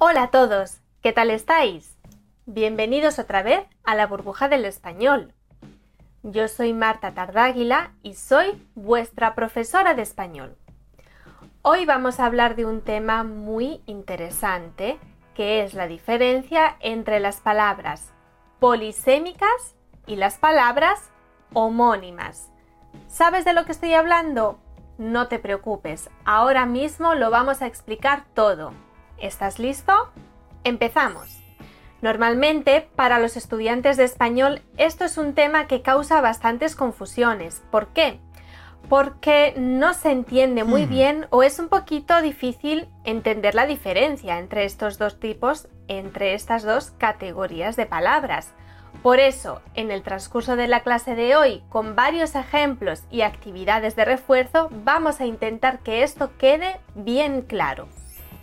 Hola a todos, ¿qué tal estáis? Bienvenidos otra vez a la burbuja del español. Yo soy Marta Tardáguila y soy vuestra profesora de español. Hoy vamos a hablar de un tema muy interesante que es la diferencia entre las palabras polisémicas y las palabras homónimas. ¿Sabes de lo que estoy hablando? No te preocupes, ahora mismo lo vamos a explicar todo. ¿Estás listo? Empezamos. Normalmente, para los estudiantes de español, esto es un tema que causa bastantes confusiones. ¿Por qué? Porque no se entiende muy Hmm. bien o es un poquito difícil entender la diferencia entre estos dos tipos, entre estas dos categorías de palabras. Por eso, en el transcurso de la clase de hoy, con varios ejemplos y actividades de refuerzo, vamos a intentar que esto quede bien claro.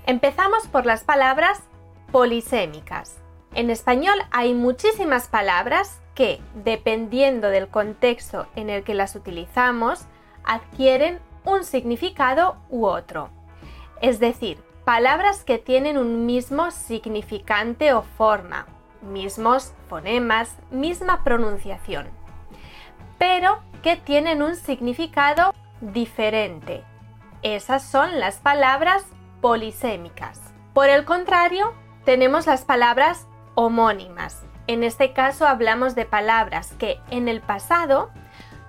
Empezamos por las palabras polisémicas. En español hay muchísimas palabras que, dependiendo del contexto en el que las utilizamos, adquieren un significado u otro. Es decir, palabras que tienen un mismo significante o forma, mismos fonemas, misma pronunciación, pero que tienen un significado diferente. Esas son las palabras polisémicas. Por el contrario, tenemos las palabras homónimas. En este caso hablamos de palabras que en el pasado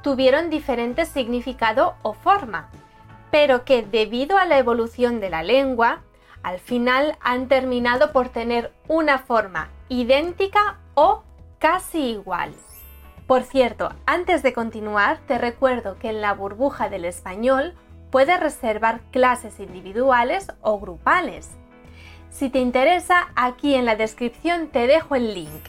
tuvieron diferente significado o forma, pero que debido a la evolución de la lengua, al final han terminado por tener una forma idéntica o casi igual. Por cierto, antes de continuar, te recuerdo que en la burbuja del español puedes reservar clases individuales o grupales. Si te interesa, aquí en la descripción te dejo el link.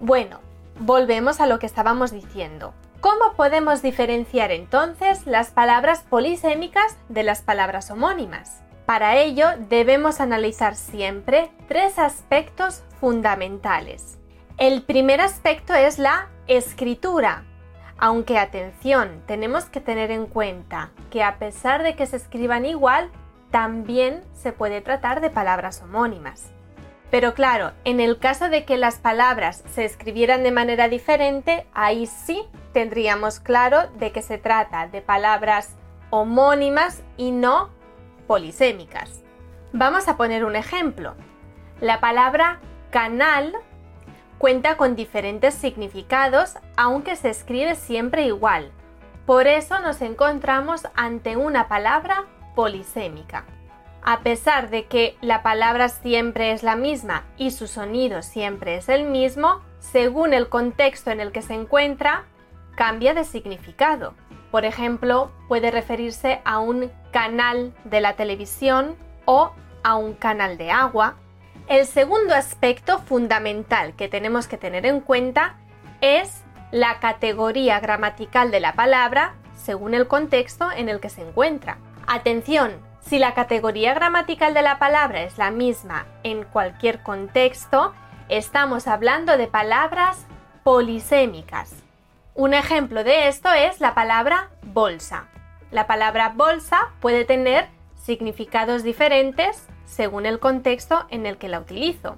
Bueno, volvemos a lo que estábamos diciendo. ¿Cómo podemos diferenciar entonces las palabras polisémicas de las palabras homónimas? Para ello debemos analizar siempre tres aspectos fundamentales. El primer aspecto es la escritura. Aunque atención, tenemos que tener en cuenta que a pesar de que se escriban igual, también se puede tratar de palabras homónimas. Pero claro, en el caso de que las palabras se escribieran de manera diferente, ahí sí tendríamos claro de que se trata de palabras homónimas y no polisémicas. Vamos a poner un ejemplo. La palabra canal cuenta con diferentes significados, aunque se escribe siempre igual. Por eso nos encontramos ante una palabra polisémica. A pesar de que la palabra siempre es la misma y su sonido siempre es el mismo, según el contexto en el que se encuentra, cambia de significado. Por ejemplo, puede referirse a un canal de la televisión o a un canal de agua. El segundo aspecto fundamental que tenemos que tener en cuenta es la categoría gramatical de la palabra según el contexto en el que se encuentra. Atención, si la categoría gramatical de la palabra es la misma en cualquier contexto, estamos hablando de palabras polisémicas. Un ejemplo de esto es la palabra bolsa. La palabra bolsa puede tener significados diferentes según el contexto en el que la utilizo.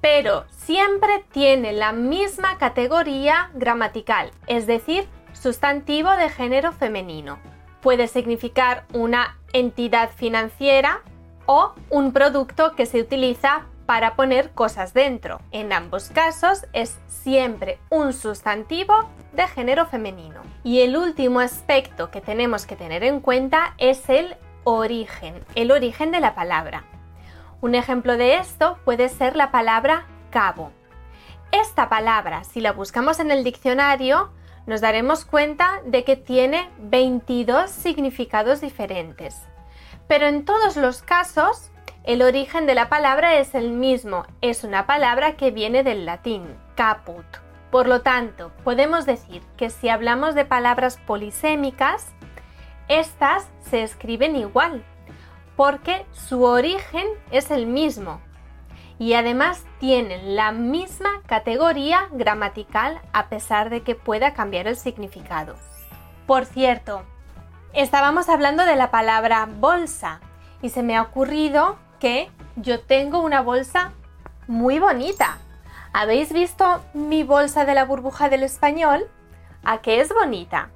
Pero siempre tiene la misma categoría gramatical, es decir, sustantivo de género femenino. Puede significar una entidad financiera o un producto que se utiliza para poner cosas dentro. En ambos casos es siempre un sustantivo de género femenino. Y el último aspecto que tenemos que tener en cuenta es el origen, el origen de la palabra. Un ejemplo de esto puede ser la palabra cabo. Esta palabra, si la buscamos en el diccionario, nos daremos cuenta de que tiene 22 significados diferentes. Pero en todos los casos, el origen de la palabra es el mismo, es una palabra que viene del latín, caput. Por lo tanto, podemos decir que si hablamos de palabras polisémicas, estas se escriben igual, porque su origen es el mismo y además tienen la misma categoría gramatical a pesar de que pueda cambiar el significado. Por cierto, estábamos hablando de la palabra bolsa y se me ha ocurrido que yo tengo una bolsa muy bonita. ¿Habéis visto mi bolsa de la burbuja del español? ¿A qué es bonita?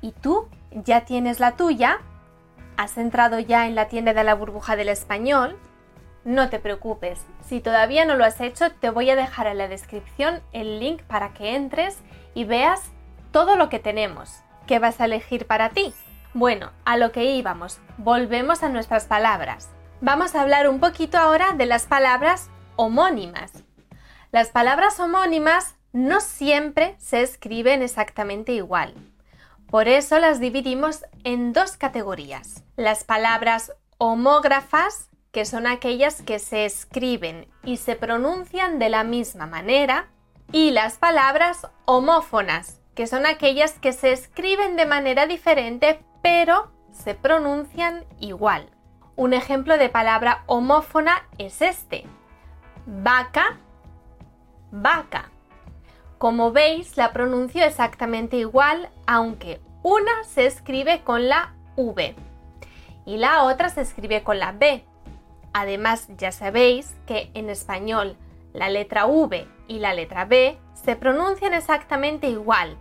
¿Y tú ya tienes la tuya? ¿Has entrado ya en la tienda de la burbuja del español? No te preocupes, si todavía no lo has hecho, te voy a dejar en la descripción el link para que entres y veas todo lo que tenemos. ¿Qué vas a elegir para ti? Bueno, a lo que íbamos, volvemos a nuestras palabras. Vamos a hablar un poquito ahora de las palabras homónimas. Las palabras homónimas no siempre se escriben exactamente igual. Por eso las dividimos en dos categorías. Las palabras homógrafas, que son aquellas que se escriben y se pronuncian de la misma manera, y las palabras homófonas, que son aquellas que se escriben de manera diferente pero se pronuncian igual. Un ejemplo de palabra homófona es este. Vaca, vaca. Como veis, la pronuncio exactamente igual, aunque una se escribe con la V y la otra se escribe con la B. Además, ya sabéis que en español la letra V y la letra B se pronuncian exactamente igual,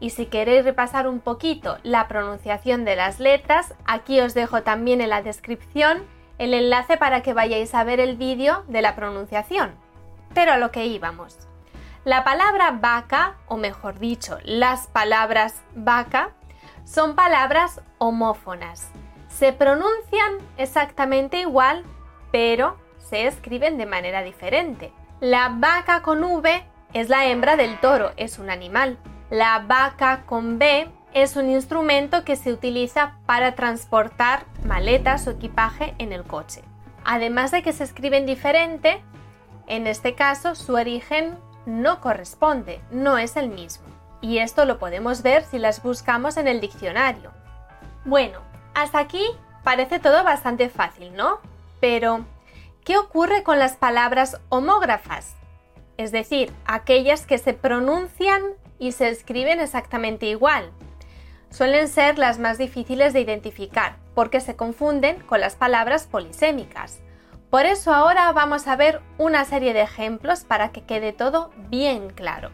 y si queréis repasar un poquito la pronunciación de las letras, aquí os dejo también en la descripción el enlace para que vayáis a ver el vídeo de la pronunciación. Pero a lo que íbamos. La palabra vaca, o mejor dicho, las palabras vaca, son palabras homófonas. Se pronuncian exactamente igual, pero se escriben de manera diferente. La vaca con V es la hembra del toro, es un animal. La vaca con B es un instrumento que se utiliza para transportar maletas o equipaje en el coche. Además de que se escriben diferente, en este caso su origen no corresponde, no es el mismo. Y esto lo podemos ver si las buscamos en el diccionario. Bueno, hasta aquí parece todo bastante fácil, ¿no? Pero, ¿qué ocurre con las palabras homógrafas? Es decir, aquellas que se pronuncian y se escriben exactamente igual. Suelen ser las más difíciles de identificar porque se confunden con las palabras polisémicas. Por eso ahora vamos a ver una serie de ejemplos para que quede todo bien claro.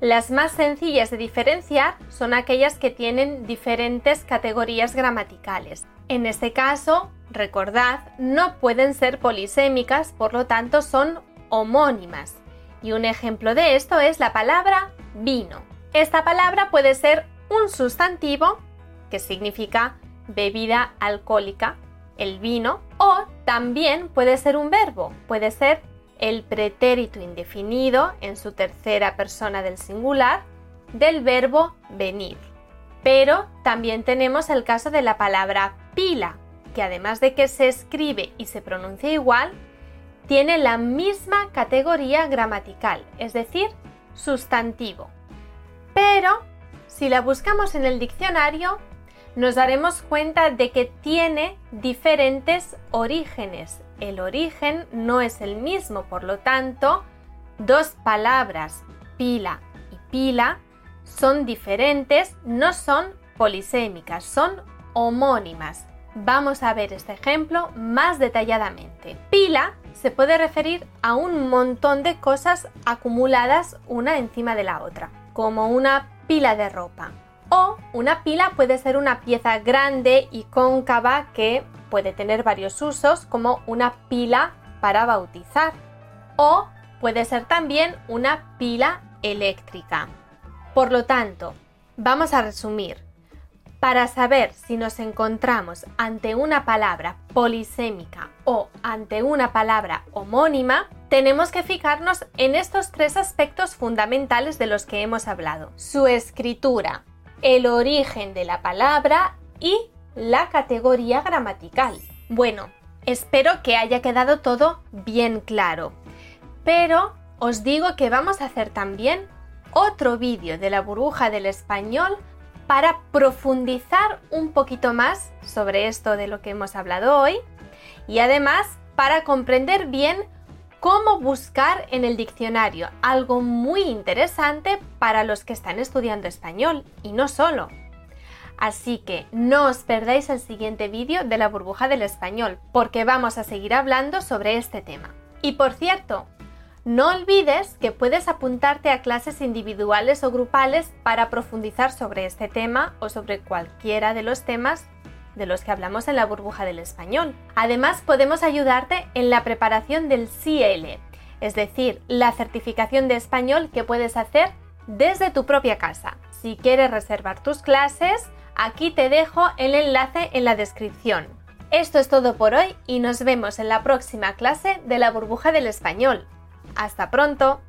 Las más sencillas de diferenciar son aquellas que tienen diferentes categorías gramaticales. En este caso, recordad, no pueden ser polisémicas, por lo tanto son homónimas. Y un ejemplo de esto es la palabra vino. Esta palabra puede ser un sustantivo, que significa bebida alcohólica, el vino, o también puede ser un verbo, puede ser el pretérito indefinido en su tercera persona del singular del verbo venir. Pero también tenemos el caso de la palabra pila, que además de que se escribe y se pronuncia igual, tiene la misma categoría gramatical, es decir, sustantivo. Pero si la buscamos en el diccionario, nos daremos cuenta de que tiene diferentes orígenes. El origen no es el mismo, por lo tanto, dos palabras, pila y pila, son diferentes, no son polisémicas, son homónimas. Vamos a ver este ejemplo más detalladamente. Pila se puede referir a un montón de cosas acumuladas una encima de la otra, como una pila de ropa. O una pila puede ser una pieza grande y cóncava que puede tener varios usos, como una pila para bautizar. O puede ser también una pila eléctrica. Por lo tanto, vamos a resumir. Para saber si nos encontramos ante una palabra polisémica o ante una palabra homónima, tenemos que fijarnos en estos tres aspectos fundamentales de los que hemos hablado. Su escritura, el origen de la palabra y la categoría gramatical. Bueno, espero que haya quedado todo bien claro. Pero os digo que vamos a hacer también otro vídeo de la burbuja del español para profundizar un poquito más sobre esto de lo que hemos hablado hoy y además para comprender bien cómo buscar en el diccionario, algo muy interesante para los que están estudiando español y no solo. Así que no os perdáis el siguiente vídeo de la burbuja del español, porque vamos a seguir hablando sobre este tema. Y por cierto, no olvides que puedes apuntarte a clases individuales o grupales para profundizar sobre este tema o sobre cualquiera de los temas de los que hablamos en la burbuja del español. Además, podemos ayudarte en la preparación del CL, es decir, la certificación de español que puedes hacer desde tu propia casa. Si quieres reservar tus clases, Aquí te dejo el enlace en la descripción. Esto es todo por hoy y nos vemos en la próxima clase de la burbuja del español. ¡Hasta pronto!